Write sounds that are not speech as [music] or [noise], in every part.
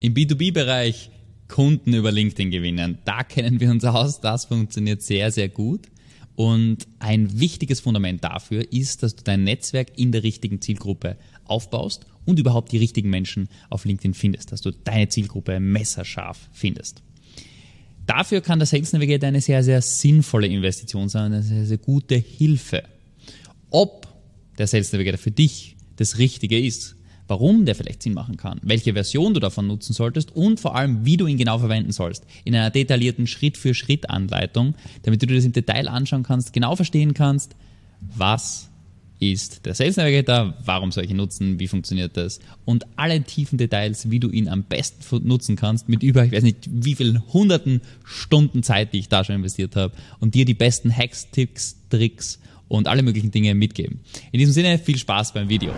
Im B2B-Bereich Kunden über LinkedIn gewinnen. Da kennen wir uns aus. Das funktioniert sehr, sehr gut. Und ein wichtiges Fundament dafür ist, dass du dein Netzwerk in der richtigen Zielgruppe aufbaust und überhaupt die richtigen Menschen auf LinkedIn findest, dass du deine Zielgruppe messerscharf findest. Dafür kann der Sales Navigator eine sehr, sehr sinnvolle Investition sein, eine sehr, sehr gute Hilfe. Ob der Sales Navigator für dich das Richtige ist, warum der vielleicht Sinn machen kann, welche Version du davon nutzen solltest und vor allem, wie du ihn genau verwenden sollst. In einer detaillierten Schritt-für-Schritt-Anleitung, damit du dir das im Detail anschauen kannst, genau verstehen kannst, was ist der Sales Navigator, warum soll ich ihn nutzen, wie funktioniert das und alle tiefen Details, wie du ihn am besten nutzen kannst mit über, ich weiß nicht, wie vielen hunderten Stunden Zeit, die ich da schon investiert habe und dir die besten Hacks, Tipps, Tricks und alle möglichen Dinge mitgeben. In diesem Sinne viel Spaß beim Video.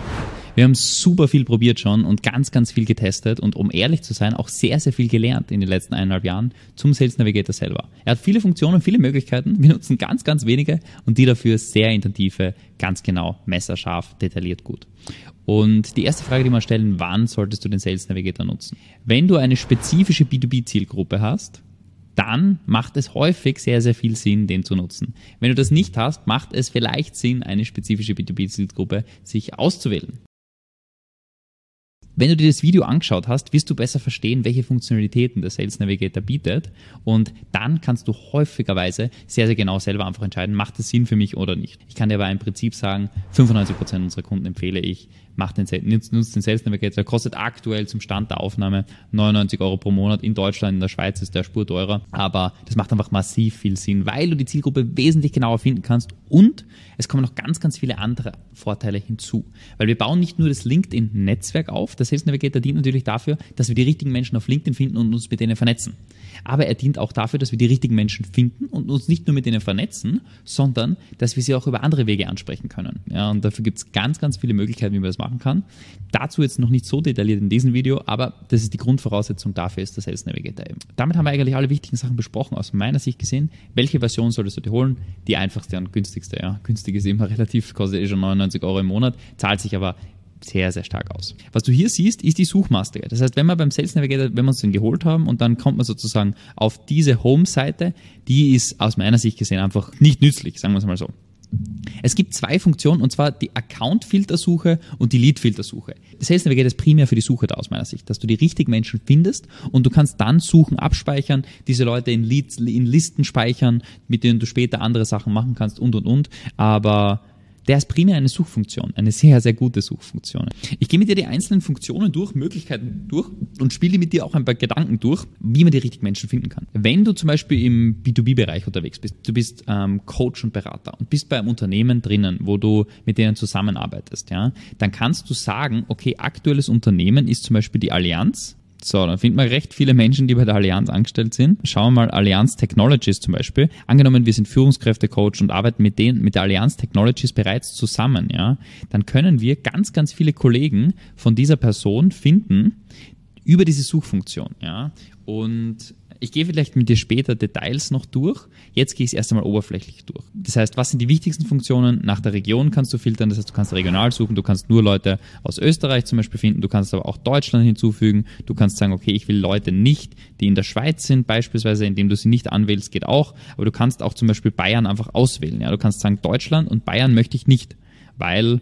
Wir haben super viel probiert schon und ganz, ganz viel getestet und um ehrlich zu sein, auch sehr, sehr viel gelernt in den letzten eineinhalb Jahren zum Sales Navigator selber. Er hat viele Funktionen, viele Möglichkeiten. Wir nutzen ganz, ganz wenige und die dafür sehr intensive, ganz genau, messerscharf, detailliert gut. Und die erste Frage, die wir stellen, wann solltest du den Sales Navigator nutzen? Wenn du eine spezifische B2B-Zielgruppe hast, dann macht es häufig sehr, sehr viel Sinn, den zu nutzen. Wenn du das nicht hast, macht es vielleicht Sinn, eine spezifische B2B-Zielgruppe sich auszuwählen. Wenn du dir das Video angeschaut hast, wirst du besser verstehen, welche Funktionalitäten der Sales Navigator bietet und dann kannst du häufigerweise sehr, sehr genau selber einfach entscheiden, macht es Sinn für mich oder nicht. Ich kann dir aber im Prinzip sagen, 95% unserer Kunden empfehle ich, macht den, nutzt, nutzt den Sales Navigator, kostet aktuell zum Stand der Aufnahme 99 Euro pro Monat. In Deutschland, in der Schweiz ist der Spur teurer, aber das macht einfach massiv viel Sinn, weil du die Zielgruppe wesentlich genauer finden kannst und es kommen noch ganz, ganz viele andere Vorteile hinzu. Weil wir bauen nicht nur das LinkedIn-Netzwerk auf, der Sales Navigator dient natürlich dafür, dass wir die richtigen Menschen auf LinkedIn finden und uns mit denen vernetzen. Aber er dient auch dafür, dass wir die richtigen Menschen finden und uns nicht nur mit denen vernetzen, sondern dass wir sie auch über andere Wege ansprechen können. Ja, und dafür gibt es ganz, ganz viele Möglichkeiten, wie man das machen kann. Dazu jetzt noch nicht so detailliert in diesem Video, aber das ist die Grundvoraussetzung dafür ist der Sales Navigator eben. Damit haben wir eigentlich alle wichtigen Sachen besprochen, aus meiner Sicht gesehen. Welche Version solltest du dir holen? Die einfachste und günstigste. Ja. Günstig ist immer [laughs] relativ, kostet eh schon 99 Euro im Monat, zahlt sich aber sehr, sehr stark aus. Was du hier siehst, ist die Suchmaske. Das heißt, wenn wir beim Sales Navigator, wenn wir uns den geholt haben und dann kommt man sozusagen auf diese Home-Seite, die ist aus meiner Sicht gesehen einfach nicht nützlich, sagen wir es mal so. Es gibt zwei Funktionen, und zwar die Account-Filtersuche und die Lead-Filtersuche. Das heißt, geht es primär für die Suche da aus meiner Sicht, dass du die richtigen Menschen findest und du kannst dann Suchen abspeichern, diese Leute in, Leads, in Listen speichern, mit denen du später andere Sachen machen kannst und, und, und. Aber der ist primär eine Suchfunktion, eine sehr, sehr gute Suchfunktion. Ich gehe mit dir die einzelnen Funktionen durch, Möglichkeiten durch und spiele mit dir auch ein paar Gedanken durch, wie man die richtigen Menschen finden kann. Wenn du zum Beispiel im B2B-Bereich unterwegs bist, du bist ähm, Coach und Berater und bist bei einem Unternehmen drinnen, wo du mit denen zusammenarbeitest, ja, dann kannst du sagen, okay, aktuelles Unternehmen ist zum Beispiel die Allianz, so, dann findet man recht viele Menschen, die bei der Allianz angestellt sind. Schauen wir mal Allianz Technologies zum Beispiel. Angenommen, wir sind Führungskräftecoach und arbeiten mit denen, mit der Allianz Technologies bereits zusammen, ja, dann können wir ganz, ganz viele Kollegen von dieser Person finden über diese Suchfunktion, ja. Und ich gehe vielleicht mit dir später Details noch durch. Jetzt gehe ich es erst einmal oberflächlich durch. Das heißt, was sind die wichtigsten Funktionen? Nach der Region kannst du filtern. Das heißt, du kannst regional suchen. Du kannst nur Leute aus Österreich zum Beispiel finden. Du kannst aber auch Deutschland hinzufügen. Du kannst sagen, okay, ich will Leute nicht, die in der Schweiz sind, beispielsweise, indem du sie nicht anwählst, geht auch. Aber du kannst auch zum Beispiel Bayern einfach auswählen. Ja, du kannst sagen, Deutschland und Bayern möchte ich nicht, weil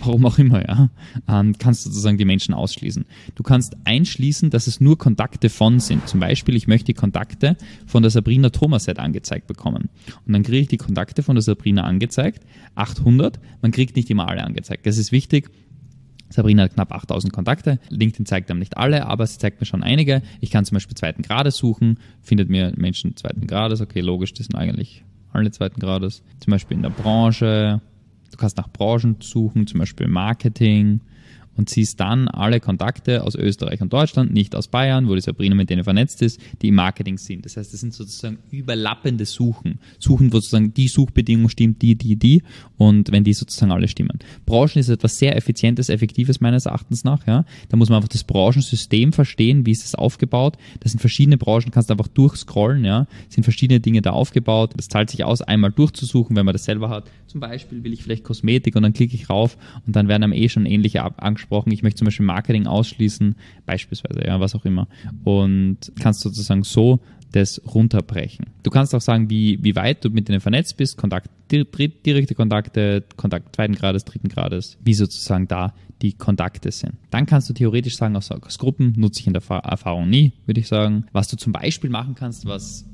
warum auch immer, ja, ähm, kannst du sozusagen die Menschen ausschließen. Du kannst einschließen, dass es nur Kontakte von sind. Zum Beispiel, ich möchte die Kontakte von der Sabrina Thomaset angezeigt bekommen. Und dann kriege ich die Kontakte von der Sabrina angezeigt, 800. Man kriegt nicht immer alle angezeigt. Das ist wichtig. Sabrina hat knapp 8000 Kontakte. LinkedIn zeigt einem nicht alle, aber sie zeigt mir schon einige. Ich kann zum Beispiel zweiten Grades suchen, findet mir Menschen zweiten Grades. Okay, logisch, das sind eigentlich alle zweiten Grades. Zum Beispiel in der Branche, Du kannst nach Branchen suchen, zum Beispiel Marketing, und ziehst dann alle Kontakte aus Österreich und Deutschland, nicht aus Bayern, wo die Sabrina mit denen vernetzt ist, die im Marketing sind. Das heißt, das sind sozusagen überlappende Suchen. Suchen, wo sozusagen die Suchbedingung stimmt, die, die, die und wenn die sozusagen alle stimmen. Branchen ist etwas sehr Effizientes, Effektives meines Erachtens nach. Ja. Da muss man einfach das Branchensystem verstehen, wie ist es aufgebaut. Das sind verschiedene Branchen, kannst du einfach durchscrollen, ja. sind verschiedene Dinge da aufgebaut. Das zahlt sich aus, einmal durchzusuchen, wenn man das selber hat. Zum Beispiel will ich vielleicht Kosmetik und dann klicke ich rauf und dann werden einem eh schon ähnliche angesprochen angesprochen, ich möchte zum Beispiel Marketing ausschließen, beispielsweise, ja, was auch immer. Und kannst sozusagen so das runterbrechen. Du kannst auch sagen, wie, wie weit du mit denen vernetzt bist, Kontakt, direkte Kontakte, Kontakt zweiten Grades, dritten Grades, wie sozusagen da die Kontakte sind. Dann kannst du theoretisch sagen, aus, aus Gruppen nutze ich in der Erfahrung nie, würde ich sagen. Was du zum Beispiel machen kannst, was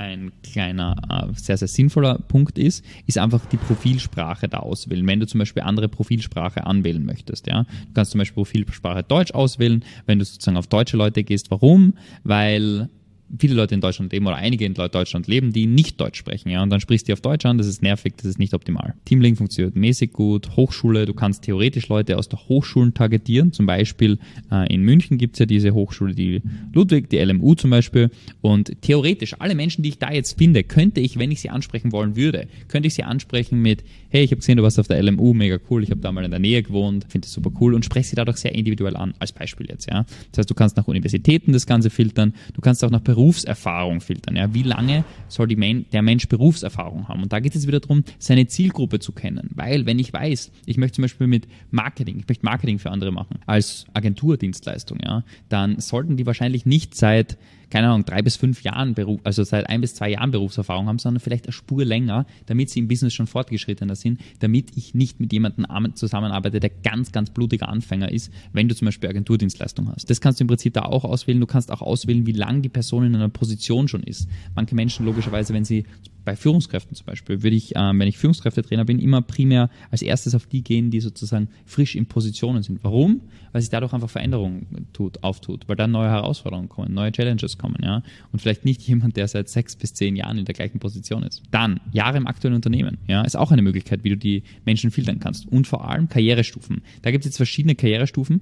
ein kleiner, äh, sehr, sehr sinnvoller Punkt ist, ist einfach die Profilsprache da auswählen. Wenn du zum Beispiel andere Profilsprache anwählen möchtest, ja. Du kannst zum Beispiel Profilsprache Deutsch auswählen, wenn du sozusagen auf deutsche Leute gehst. Warum? Weil viele Leute in Deutschland leben oder einige in Deutschland leben, die nicht Deutsch sprechen, ja, und dann sprichst du auf Deutsch an, das ist nervig, das ist nicht optimal. Teamlink funktioniert mäßig gut, Hochschule, du kannst theoretisch Leute aus der Hochschulen targetieren, zum Beispiel äh, in München gibt es ja diese Hochschule, die Ludwig, die LMU zum Beispiel, und theoretisch alle Menschen, die ich da jetzt finde, könnte ich, wenn ich sie ansprechen wollen würde, könnte ich sie ansprechen mit, hey, ich habe gesehen, du warst auf der LMU, mega cool, ich habe da mal in der Nähe gewohnt, finde das super cool und spreche sie dadurch sehr individuell an, als Beispiel jetzt, ja. Das heißt, du kannst nach Universitäten das Ganze filtern, du kannst auch nach Beruf Berufserfahrung filtern. Ja, wie lange soll Men der Mensch Berufserfahrung haben? Und da geht es wieder darum, seine Zielgruppe zu kennen. Weil, wenn ich weiß, ich möchte zum Beispiel mit Marketing, ich möchte Marketing für andere machen, als Agenturdienstleistung, ja, dann sollten die wahrscheinlich nicht seit keine Ahnung, drei bis fünf Jahren Beruf, also seit ein bis zwei Jahren Berufserfahrung haben, sondern vielleicht eine Spur länger, damit sie im Business schon fortgeschrittener sind, damit ich nicht mit jemandem zusammenarbeite, der ganz, ganz blutiger Anfänger ist, wenn du zum Beispiel Agenturdienstleistung hast. Das kannst du im Prinzip da auch auswählen. Du kannst auch auswählen, wie lange die Person in einer Position schon ist. Manche Menschen logischerweise, wenn sie bei Führungskräften zum Beispiel, würde ich, ähm, wenn ich Führungskräftetrainer bin, immer primär als erstes auf die gehen, die sozusagen frisch in Positionen sind. Warum? Weil sich dadurch einfach Veränderung tut, auftut, weil dann neue Herausforderungen kommen, neue Challenges kommen, ja. Und vielleicht nicht jemand, der seit sechs bis zehn Jahren in der gleichen Position ist. Dann, Jahre im aktuellen Unternehmen, ja, ist auch eine Möglichkeit, wie du die Menschen filtern kannst. Und vor allem Karrierestufen. Da gibt es jetzt verschiedene Karrierestufen.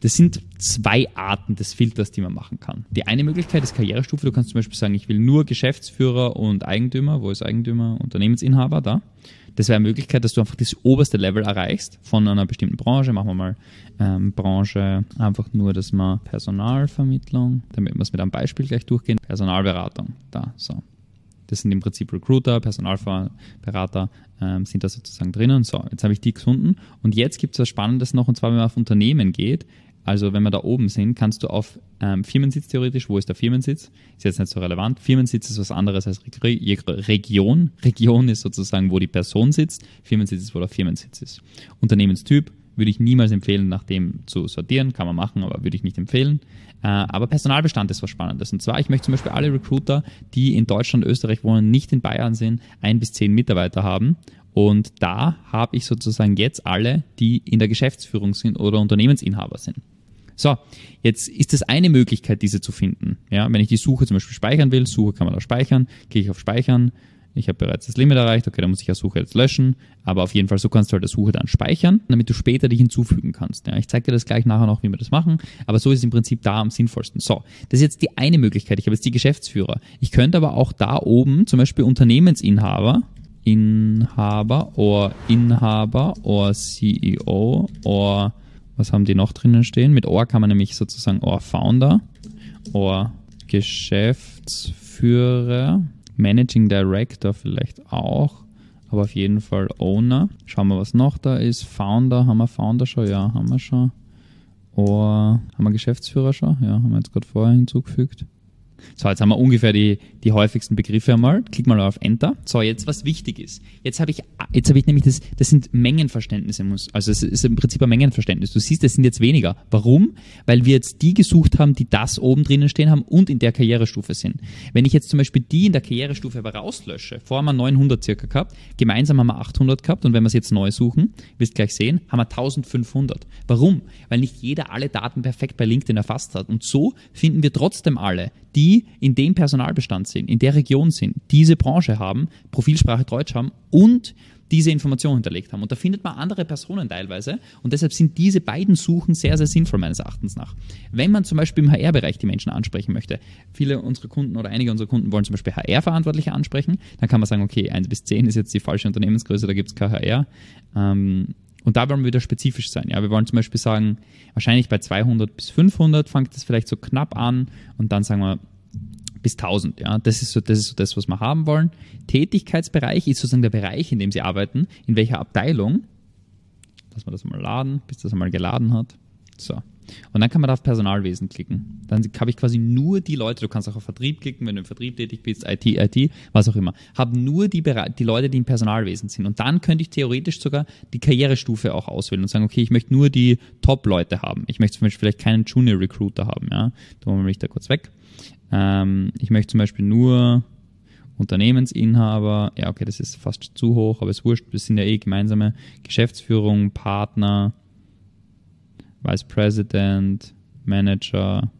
Das sind zwei Arten des Filters, die man machen kann. Die eine Möglichkeit ist Karrierestufe. Du kannst zum Beispiel sagen, ich will nur Geschäftsführer und Eigentümer. Wo ist Eigentümer? Unternehmensinhaber da. Das wäre eine Möglichkeit, dass du einfach das oberste Level erreichst von einer bestimmten Branche. Machen wir mal ähm, Branche einfach nur, dass man Personalvermittlung, damit wir es mit einem Beispiel gleich durchgehen. Personalberatung, da, so. Das sind im Prinzip Recruiter, Personalberater ähm, sind da sozusagen drinnen. So, jetzt habe ich die gefunden. Und jetzt gibt es was Spannendes noch, und zwar, wenn man auf Unternehmen geht, also wenn wir da oben sind, kannst du auf ähm, Firmensitz theoretisch, wo ist der Firmensitz? Ist jetzt nicht so relevant. Firmensitz ist was anderes als Re Region. Region ist sozusagen, wo die Person sitzt. Firmensitz ist, wo der Firmensitz ist. Unternehmenstyp würde ich niemals empfehlen, nach dem zu sortieren. Kann man machen, aber würde ich nicht empfehlen. Äh, aber Personalbestand ist was Spannendes. Und zwar, ich möchte zum Beispiel alle Recruiter, die in Deutschland, Österreich wohnen, nicht in Bayern sind, ein bis zehn Mitarbeiter haben und da habe ich sozusagen jetzt alle, die in der Geschäftsführung sind oder Unternehmensinhaber sind. So, jetzt ist das eine Möglichkeit, diese zu finden. Ja, wenn ich die Suche zum Beispiel speichern will, Suche kann man da speichern, gehe ich auf Speichern, ich habe bereits das Limit erreicht, okay, dann muss ich ja Suche jetzt löschen, aber auf jeden Fall so kannst du halt die Suche dann speichern, damit du später dich hinzufügen kannst. Ja, ich zeige dir das gleich nachher noch, wie wir das machen, aber so ist es im Prinzip da am sinnvollsten. So, das ist jetzt die eine Möglichkeit, ich habe jetzt die Geschäftsführer. Ich könnte aber auch da oben zum Beispiel Unternehmensinhaber, Inhaber oder Inhaber oder CEO oder was haben die noch drinnen stehen? Mit Or kann man nämlich sozusagen Or Founder, Or Geschäftsführer, Managing Director vielleicht auch, aber auf jeden Fall Owner. Schauen wir, was noch da ist. Founder, haben wir Founder schon? Ja, haben wir schon. Or, haben wir Geschäftsführer schon? Ja, haben wir jetzt gerade vorher hinzugefügt. So, jetzt haben wir ungefähr die, die häufigsten Begriffe einmal. Klick mal auf Enter. So, jetzt was wichtig ist. Jetzt habe ich, jetzt habe ich nämlich das, das sind Mengenverständnisse. Also es ist im Prinzip ein Mengenverständnis. Du siehst, es sind jetzt weniger. Warum? Weil wir jetzt die gesucht haben, die das oben drinnen stehen haben und in der Karrierestufe sind. Wenn ich jetzt zum Beispiel die in der Karrierestufe aber rauslösche, vorher haben wir 900 circa gehabt, gemeinsam haben wir 800 gehabt und wenn wir es jetzt neu suchen, wirst gleich sehen, haben wir 1500. Warum? Weil nicht jeder alle Daten perfekt bei LinkedIn erfasst hat. Und so finden wir trotzdem alle, die in dem Personalbestand sind, in der Region sind, diese Branche haben, Profilsprache Deutsch haben und diese Information hinterlegt haben. Und da findet man andere Personen teilweise. Und deshalb sind diese beiden Suchen sehr, sehr sinnvoll meines Erachtens nach. Wenn man zum Beispiel im HR-Bereich die Menschen ansprechen möchte, viele unserer Kunden oder einige unserer Kunden wollen zum Beispiel HR-Verantwortliche ansprechen, dann kann man sagen, okay, 1 bis 10 ist jetzt die falsche Unternehmensgröße, da gibt es kein HR. Ähm, und da wollen wir wieder spezifisch sein. Ja, wir wollen zum Beispiel sagen, wahrscheinlich bei 200 bis 500 fängt es vielleicht so knapp an und dann sagen wir bis 1000. Ja, das ist so, das ist so das, was wir haben wollen. Tätigkeitsbereich ist sozusagen der Bereich, in dem Sie arbeiten. In welcher Abteilung? Lass wir das mal laden, bis das einmal geladen hat. So. Und dann kann man da auf Personalwesen klicken. Dann habe ich quasi nur die Leute, du kannst auch auf Vertrieb klicken, wenn du im Vertrieb tätig bist, IT, IT, was auch immer. Habe nur die, die Leute, die im Personalwesen sind. Und dann könnte ich theoretisch sogar die Karrierestufe auch auswählen und sagen, okay, ich möchte nur die Top-Leute haben. Ich möchte zum Beispiel vielleicht keinen Junior-Recruiter haben. Ja? Da machen wir mich da kurz weg. Ähm, ich möchte zum Beispiel nur Unternehmensinhaber, ja okay, das ist fast zu hoch, aber es wurscht, wir sind ja eh gemeinsame Geschäftsführung, Partner, Vice President, Manager.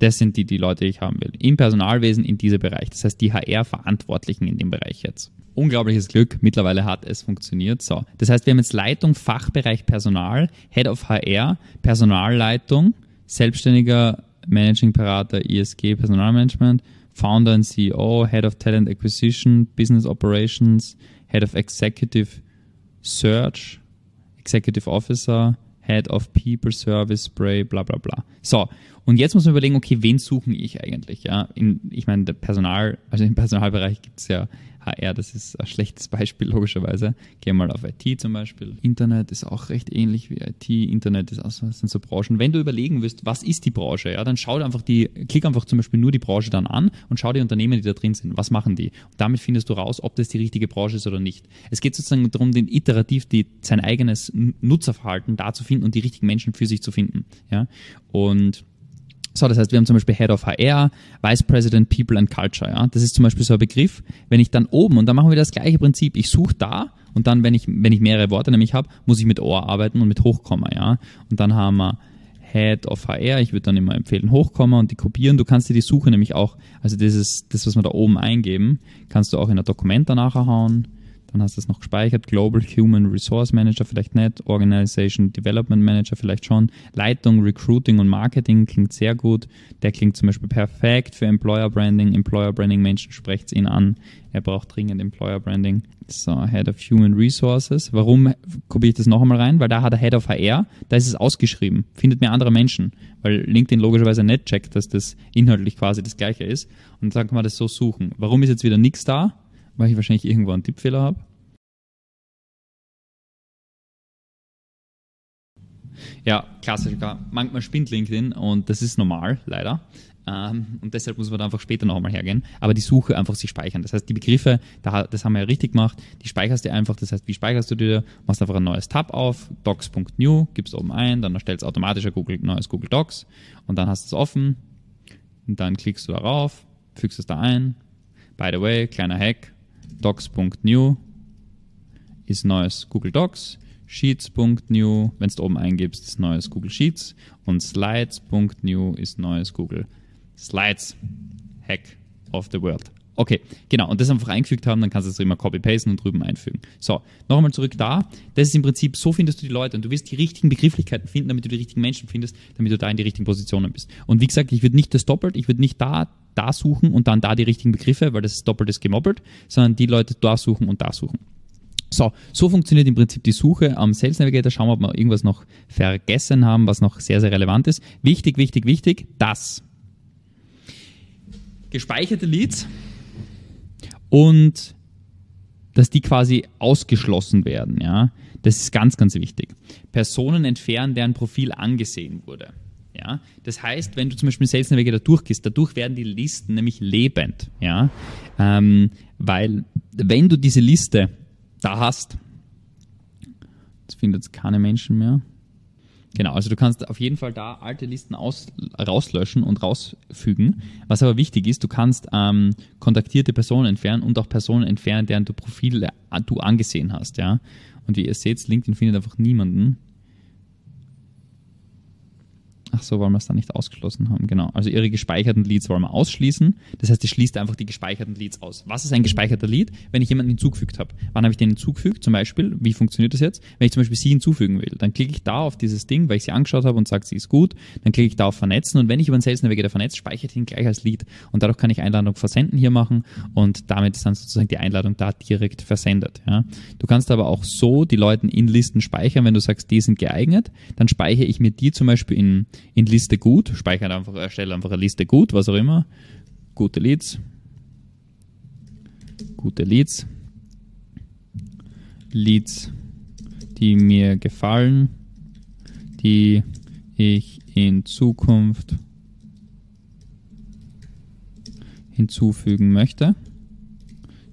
Das sind die, die Leute, die ich haben will. Im Personalwesen in diesem Bereich. Das heißt, die HR-Verantwortlichen in dem Bereich jetzt. Unglaubliches Glück, mittlerweile hat es funktioniert. So, das heißt, wir haben jetzt Leitung, Fachbereich Personal, Head of HR, Personalleitung, selbstständiger Managing Berater, ISG, Personalmanagement, Founder and CEO, Head of Talent Acquisition, Business Operations, Head of Executive Search, Executive Officer, Head of People Service Spray, bla bla bla. So, und jetzt muss man überlegen, okay, wen suche ich eigentlich? Ja, in, ich meine, Personal, also im Personalbereich gibt es ja HR, das ist ein schlechtes Beispiel, logischerweise. Geh mal auf IT zum Beispiel. Internet ist auch recht ähnlich wie IT. Internet ist auch sind so Branchen. Wenn du überlegen willst, was ist die Branche, ja, dann schau einfach die, klick einfach zum Beispiel nur die Branche dann an und schau die Unternehmen, die da drin sind. Was machen die? Und damit findest du raus, ob das die richtige Branche ist oder nicht. Es geht sozusagen darum, den iterativ die, sein eigenes Nutzerverhalten da zu finden und die richtigen Menschen für sich zu finden. Ja, und so, das heißt, wir haben zum Beispiel Head of HR, Vice President People and Culture. Ja? Das ist zum Beispiel so ein Begriff. Wenn ich dann oben, und dann machen wir das gleiche Prinzip, ich suche da und dann, wenn ich, wenn ich mehrere Worte nämlich habe, muss ich mit Ohr arbeiten und mit Hochkomma. Ja? Und dann haben wir Head of HR, ich würde dann immer empfehlen Hochkomma und die kopieren. Du kannst dir die Suche nämlich auch, also dieses, das, was wir da oben eingeben, kannst du auch in ein Dokument danach hauen dann hast du es noch gespeichert. Global Human Resource Manager vielleicht nicht, Organization Development Manager vielleicht schon, Leitung, Recruiting und Marketing klingt sehr gut. Der klingt zum Beispiel perfekt für Employer Branding. Employer Branding Menschen sprecht ihn an. Er braucht dringend Employer Branding. So, Head of Human Resources. Warum kopiere ich das noch einmal rein? Weil da hat er Head of HR, da ist es ausgeschrieben. Findet mehr andere Menschen. Weil LinkedIn logischerweise nicht checkt, dass das inhaltlich quasi das gleiche ist. Und dann kann man das so suchen. Warum ist jetzt wieder nichts da? Weil ich wahrscheinlich irgendwo einen Tippfehler habe. Ja, Klassiker. Manchmal spinnt LinkedIn und das ist normal, leider. Ähm, und deshalb muss man da einfach später noch einmal hergehen. Aber die Suche einfach sich speichern. Das heißt, die Begriffe, das haben wir ja richtig gemacht, die speicherst du einfach. Das heißt, wie speicherst du dir? Machst einfach ein neues Tab auf, docs.new, gibst oben ein, dann erstellst automatisch ein Google, neues Google Docs und dann hast du es offen und dann klickst du darauf, fügst es da ein. By the way, kleiner Hack, docs.new ist neues Google Docs. Sheets.new, wenn du oben eingibst, ist neues Google Sheets. Und Slides.new ist neues Google Slides. Hack of the World. Okay, genau. Und das einfach eingefügt haben, dann kannst du es immer copy-pasten und drüben einfügen. So, noch einmal zurück da. Das ist im Prinzip, so findest du die Leute und du wirst die richtigen Begrifflichkeiten finden, damit du die richtigen Menschen findest, damit du da in die richtigen Positionen bist. Und wie gesagt, ich würde nicht das doppelt, ich würde nicht da, da suchen und dann da die richtigen Begriffe, weil das ist doppelt gemoppelt, sondern die Leute da suchen und da suchen. So, so funktioniert im Prinzip die Suche am Sales Navigator. Schauen wir, ob wir irgendwas noch vergessen haben, was noch sehr, sehr relevant ist. Wichtig, wichtig, wichtig, dass gespeicherte Leads und dass die quasi ausgeschlossen werden. Ja? Das ist ganz, ganz wichtig. Personen entfernen, deren Profil angesehen wurde. Ja? Das heißt, wenn du zum Beispiel Sales Navigator durchgehst, dadurch werden die Listen nämlich lebend. Ja? Ähm, weil wenn du diese Liste da hast, jetzt findet es keine Menschen mehr, Genau, also du kannst auf jeden Fall da alte Listen aus, rauslöschen und rausfügen. Was aber wichtig ist, du kannst ähm, kontaktierte Personen entfernen und auch Personen entfernen, deren du Profile äh, du angesehen hast. Ja? Und wie ihr seht, LinkedIn findet einfach niemanden. Ach so, weil wir es dann nicht ausgeschlossen haben. Genau. Also ihre gespeicherten Leads wollen wir ausschließen. Das heißt, ihr schließt einfach die gespeicherten Leads aus. Was ist ein gespeicherter Lead? Wenn ich jemanden hinzugefügt habe. Wann habe ich den hinzugefügt? Zum Beispiel, wie funktioniert das jetzt? Wenn ich zum Beispiel sie hinzufügen will, dann klicke ich da auf dieses Ding, weil ich sie angeschaut habe und sage, sie ist gut. Dann klicke ich da auf Vernetzen und wenn ich über einen Sales Navigator vernetzt, speichere ich ihn gleich als Lead. Und dadurch kann ich Einladung versenden hier machen und damit ist dann sozusagen die Einladung da direkt versendet. Ja. Du kannst aber auch so die Leute in Listen speichern, wenn du sagst, die sind geeignet, dann speichere ich mir die zum Beispiel in, in Liste gut speichere einfach, erstelle einfach eine Liste gut, was auch immer. Gute Leads. Gute Leads. Leads, die mir gefallen, die ich in Zukunft hinzufügen möchte.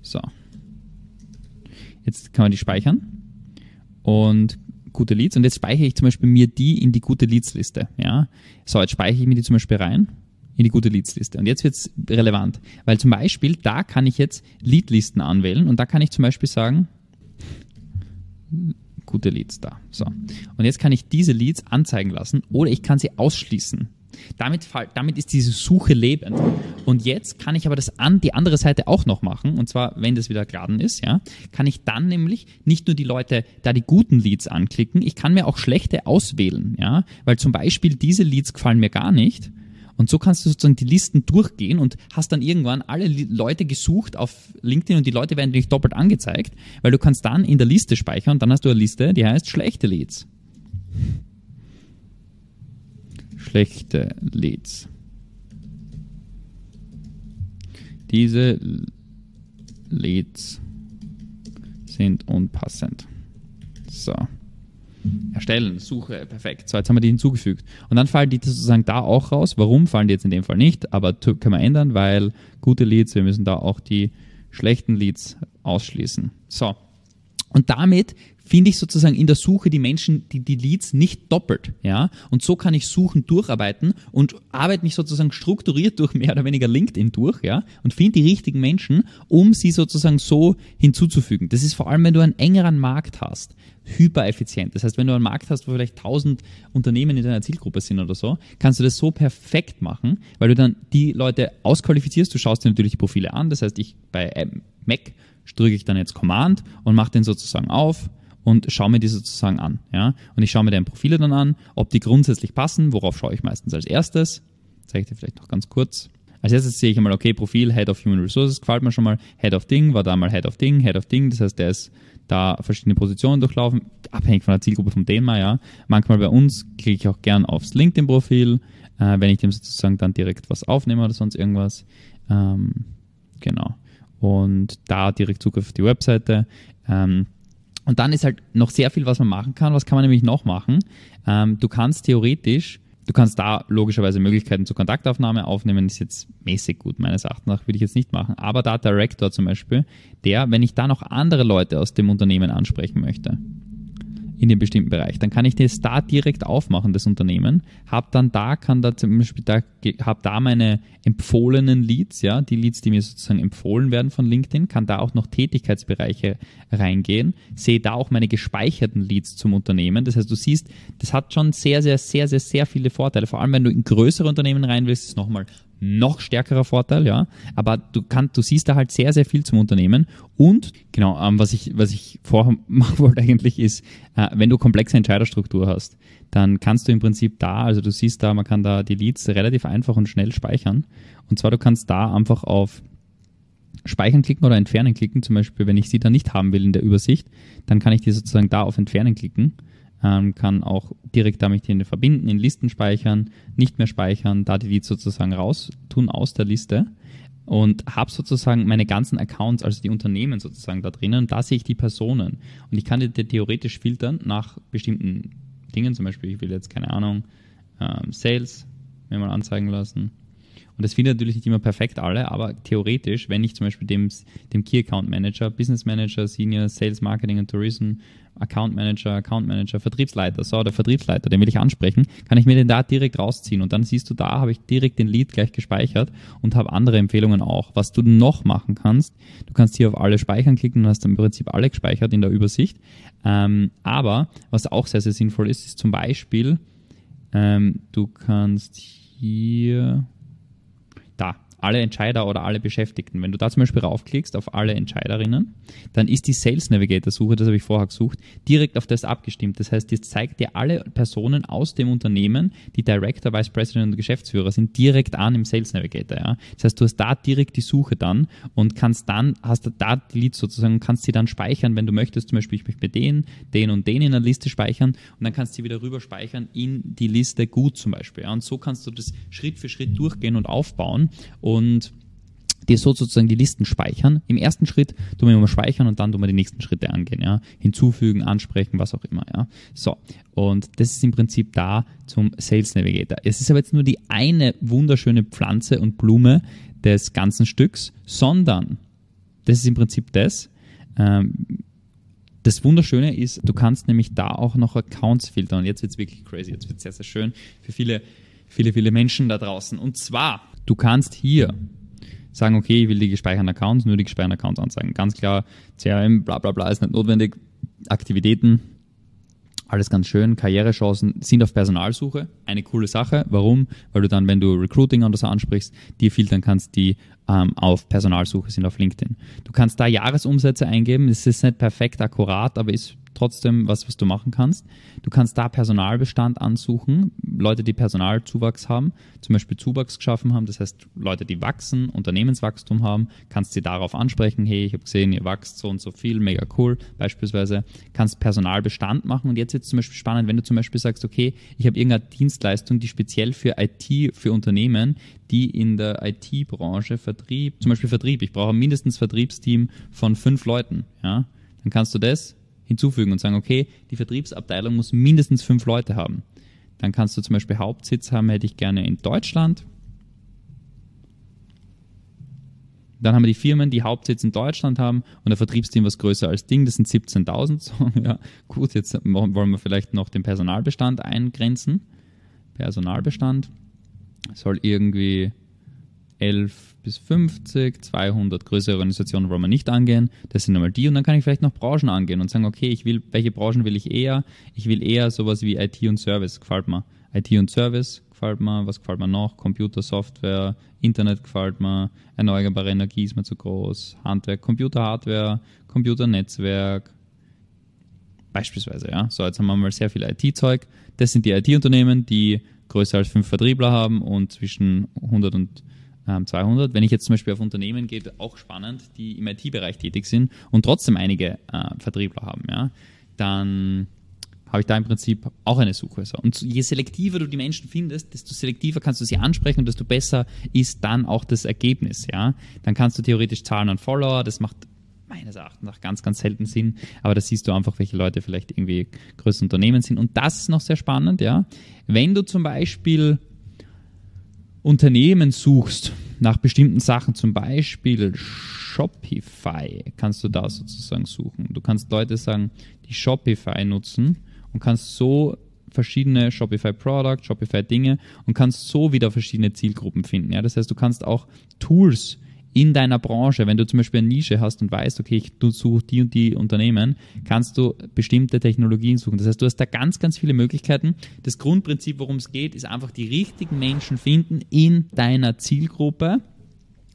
So. Jetzt kann man die speichern und gute Leads und jetzt speichere ich zum Beispiel mir die in die gute Leads-Liste. Ja? So, jetzt speichere ich mir die zum Beispiel rein in die gute Leads-Liste. Und jetzt wird es relevant, weil zum Beispiel da kann ich jetzt Lead-Listen anwählen und da kann ich zum Beispiel sagen, gute Leads da. So. Und jetzt kann ich diese Leads anzeigen lassen oder ich kann sie ausschließen. Damit, damit ist diese Suche lebend. Und jetzt kann ich aber das an, die andere Seite auch noch machen. Und zwar, wenn das wieder geladen ist, ja, kann ich dann nämlich nicht nur die Leute da die guten Leads anklicken, ich kann mir auch schlechte auswählen, ja, weil zum Beispiel diese Leads gefallen mir gar nicht. Und so kannst du sozusagen die Listen durchgehen und hast dann irgendwann alle Leute gesucht auf LinkedIn und die Leute werden nicht doppelt angezeigt, weil du kannst dann in der Liste speichern und dann hast du eine Liste, die heißt schlechte Leads schlechte Leads. Diese Leads sind unpassend. So. Erstellen, Suche, perfekt. So, jetzt haben wir die hinzugefügt. Und dann fallen die sozusagen da auch raus. Warum fallen die jetzt in dem Fall nicht? Aber können wir ändern, weil gute Leads, wir müssen da auch die schlechten Leads ausschließen. So. Und damit finde ich sozusagen in der Suche die Menschen, die, die Leads nicht doppelt. Ja? Und so kann ich Suchen durcharbeiten und arbeite mich sozusagen strukturiert durch mehr oder weniger LinkedIn durch ja? und finde die richtigen Menschen, um sie sozusagen so hinzuzufügen. Das ist vor allem, wenn du einen engeren Markt hast, hypereffizient. Das heißt, wenn du einen Markt hast, wo vielleicht 1000 Unternehmen in deiner Zielgruppe sind oder so, kannst du das so perfekt machen, weil du dann die Leute ausqualifizierst. Du schaust dir natürlich die Profile an. Das heißt, ich bei Mac drücke ich dann jetzt Command und mache den sozusagen auf und schaue mir die sozusagen an. Ja? Und ich schaue mir deren Profile dann an, ob die grundsätzlich passen, worauf schaue ich meistens als erstes. Zeige ich dir vielleicht noch ganz kurz. Als erstes sehe ich einmal, okay, Profil, Head of Human Resources, gefällt mir schon mal. Head of Ding war da mal Head of Ding, Head of Ding, das heißt, der ist da verschiedene Positionen durchlaufen, abhängig von der Zielgruppe vom Thema, ja. Manchmal bei uns klicke ich auch gern aufs LinkedIn-Profil, äh, wenn ich dem sozusagen dann direkt was aufnehme oder sonst irgendwas. Ähm, genau. Und da direkt Zugriff auf die Webseite. Ähm, und dann ist halt noch sehr viel, was man machen kann. Was kann man nämlich noch machen? Ähm, du kannst theoretisch, du kannst da logischerweise Möglichkeiten zur Kontaktaufnahme aufnehmen, ist jetzt mäßig gut, meines Erachtens nach, würde ich jetzt nicht machen. Aber da Director zum Beispiel, der, wenn ich da noch andere Leute aus dem Unternehmen ansprechen möchte, in dem bestimmten Bereich. Dann kann ich das da direkt aufmachen, das Unternehmen. Hab dann da, kann da zum Beispiel da, hab da meine empfohlenen Leads, ja, die Leads, die mir sozusagen empfohlen werden von LinkedIn, kann da auch noch Tätigkeitsbereiche reingehen, sehe da auch meine gespeicherten Leads zum Unternehmen. Das heißt, du siehst, das hat schon sehr, sehr, sehr, sehr, sehr viele Vorteile. Vor allem, wenn du in größere Unternehmen rein willst, ist nochmal noch stärkerer Vorteil, ja. Aber du kannst, du siehst da halt sehr, sehr viel zum Unternehmen. Und genau, ähm, was ich, was ich vorher [laughs] machen wollte eigentlich ist, äh, wenn du komplexe Entscheiderstruktur hast, dann kannst du im Prinzip da, also du siehst da, man kann da die Leads relativ einfach und schnell speichern. Und zwar du kannst da einfach auf Speichern klicken oder Entfernen klicken. Zum Beispiel, wenn ich sie da nicht haben will in der Übersicht, dann kann ich die sozusagen da auf Entfernen klicken ähm, kann auch direkt damit hier verbinden, in Listen speichern, nicht mehr speichern, da die sozusagen raus tun aus der Liste. Und habe sozusagen meine ganzen Accounts, also die Unternehmen sozusagen da drinnen, da sehe ich die Personen. Und ich kann die theoretisch filtern nach bestimmten Dingen, zum Beispiel ich will jetzt keine Ahnung, ähm, Sales mir mal anzeigen lassen und das findet natürlich nicht immer perfekt alle, aber theoretisch, wenn ich zum Beispiel dem, dem Key Account Manager, Business Manager, Senior Sales Marketing und Tourism, Account Manager, Account Manager, Vertriebsleiter, so der Vertriebsleiter, den will ich ansprechen, kann ich mir den da direkt rausziehen und dann siehst du, da habe ich direkt den Lead gleich gespeichert und habe andere Empfehlungen auch. Was du noch machen kannst, du kannst hier auf alle Speichern klicken und hast im Prinzip alle gespeichert in der Übersicht. Ähm, aber was auch sehr, sehr sinnvoll ist, ist zum Beispiel, ähm, du kannst hier Tá. Alle Entscheider oder alle Beschäftigten. Wenn du da zum Beispiel raufklickst auf alle Entscheiderinnen, dann ist die Sales Navigator Suche, das habe ich vorher gesucht, direkt auf das abgestimmt. Das heißt, jetzt zeigt dir alle Personen aus dem Unternehmen, die Director, Vice President und Geschäftsführer sind, direkt an im Sales Navigator. Ja? Das heißt, du hast da direkt die Suche dann und kannst dann, hast da die Leads sozusagen, kannst sie dann speichern, wenn du möchtest, zum Beispiel, ich möchte mit den, den und den in der Liste speichern und dann kannst du sie wieder rüber speichern in die Liste gut zum Beispiel. Ja? Und so kannst du das Schritt für Schritt durchgehen und aufbauen. Und dir so sozusagen die Listen speichern. Im ersten Schritt tun wir immer speichern und dann tun wir die nächsten Schritte angehen, ja. Hinzufügen, ansprechen, was auch immer, ja. So. Und das ist im Prinzip da zum Sales Navigator. Es ist aber jetzt nur die eine wunderschöne Pflanze und Blume des ganzen Stücks, sondern das ist im Prinzip das. Ähm, das Wunderschöne ist, du kannst nämlich da auch noch Accounts filtern. Und jetzt wird es wirklich crazy. Jetzt wird es sehr, sehr schön für viele, viele, viele Menschen da draußen. Und zwar, du kannst hier sagen, okay, ich will die gespeicherten Accounts, nur die gespeicherten Accounts anzeigen. Ganz klar, CRM, bla bla bla ist nicht notwendig. Aktivitäten, alles ganz schön. Karrierechancen sind auf Personalsuche. Eine coole Sache. Warum? Weil du dann, wenn du Recruiting oder so ansprichst, die filtern kannst, die ähm, auf Personalsuche sind auf LinkedIn. Du kannst da Jahresumsätze eingeben. Es ist nicht perfekt akkurat, aber ist trotzdem was, was du machen kannst. Du kannst da Personalbestand ansuchen, Leute, die Personalzuwachs haben, zum Beispiel Zuwachs geschaffen haben, das heißt Leute, die wachsen, Unternehmenswachstum haben, kannst sie darauf ansprechen, hey, ich habe gesehen, ihr wächst so und so viel, mega cool, beispielsweise, kannst Personalbestand machen und jetzt wird es zum Beispiel spannend, wenn du zum Beispiel sagst, okay, ich habe irgendeine Dienstleistung, die speziell für IT, für Unternehmen, die in der IT-Branche Vertrieb, zum Beispiel Vertrieb, ich brauche mindestens Vertriebsteam von fünf Leuten, ja, dann kannst du das hinzufügen und sagen, okay, die Vertriebsabteilung muss mindestens fünf Leute haben. Dann kannst du zum Beispiel Hauptsitz haben, hätte ich gerne in Deutschland. Dann haben wir die Firmen, die Hauptsitz in Deutschland haben und der Vertriebsteam was größer als Ding, das sind 17.000. [laughs] So, ja, gut, jetzt wollen wir vielleicht noch den Personalbestand eingrenzen. Personalbestand soll irgendwie 11 bis 50, 200 größere Organisationen wollen wir nicht angehen. Das sind einmal die und dann kann ich vielleicht noch Branchen angehen und sagen, okay, ich will, welche Branchen will ich eher? Ich will eher sowas wie IT und Service, gefällt mir. IT und Service gefällt mir, was gefällt mir noch? Computer, Software, Internet gefällt mir, erneuerbare Energie ist mir zu groß, Handwerk, Computer, Hardware, Computernetzwerk, beispielsweise, ja. So, jetzt haben wir mal sehr viel IT-Zeug. Das sind die IT-Unternehmen, die größer als fünf Vertriebler haben und zwischen 100 und 200. Ähm, Wenn ich jetzt zum Beispiel auf Unternehmen gehe, auch spannend, die im IT-Bereich tätig sind und trotzdem einige äh, Vertriebler haben, ja, dann habe ich da im Prinzip auch eine Suche. So. Und je selektiver du die Menschen findest, desto selektiver kannst du sie ansprechen und desto besser ist dann auch das Ergebnis. Ja? Dann kannst du theoretisch Zahlen an Follower, das macht meines Erachtens nach ganz, ganz selten Sinn, aber da siehst du einfach, welche Leute vielleicht irgendwie größere Unternehmen sind. Und das ist noch sehr spannend, ja. Wenn du zum Beispiel Unternehmen suchst nach bestimmten Sachen, zum Beispiel Shopify, kannst du da sozusagen suchen. Du kannst Leute sagen, die Shopify nutzen und kannst so verschiedene Shopify Product, Shopify Dinge und kannst so wieder verschiedene Zielgruppen finden. Ja, das heißt, du kannst auch Tools in deiner Branche, wenn du zum Beispiel eine Nische hast und weißt, okay, ich suche die und die Unternehmen, kannst du bestimmte Technologien suchen. Das heißt, du hast da ganz, ganz viele Möglichkeiten. Das Grundprinzip, worum es geht, ist einfach die richtigen Menschen finden in deiner Zielgruppe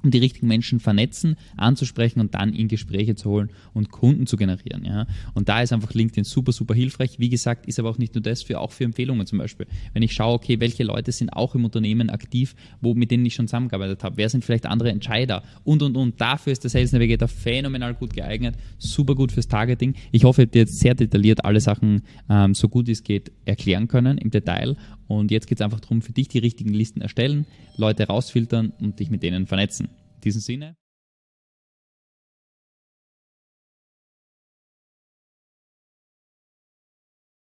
um die richtigen Menschen vernetzen, anzusprechen und dann in Gespräche zu holen und Kunden zu generieren. Ja? Und da ist einfach LinkedIn super, super hilfreich. Wie gesagt, ist aber auch nicht nur das, für auch für Empfehlungen zum Beispiel. Wenn ich schaue, okay, welche Leute sind auch im Unternehmen aktiv, wo, mit denen ich schon zusammengearbeitet habe, wer sind vielleicht andere Entscheider und und und. Dafür ist der Sales Navigator phänomenal gut geeignet, super gut fürs Targeting. Ich hoffe, habe dir jetzt sehr detailliert alle Sachen ähm, so gut es geht erklären können im Detail. Und jetzt geht es einfach darum, für dich die richtigen Listen erstellen, Leute rausfiltern und dich mit denen vernetzen. In diesem Sinne.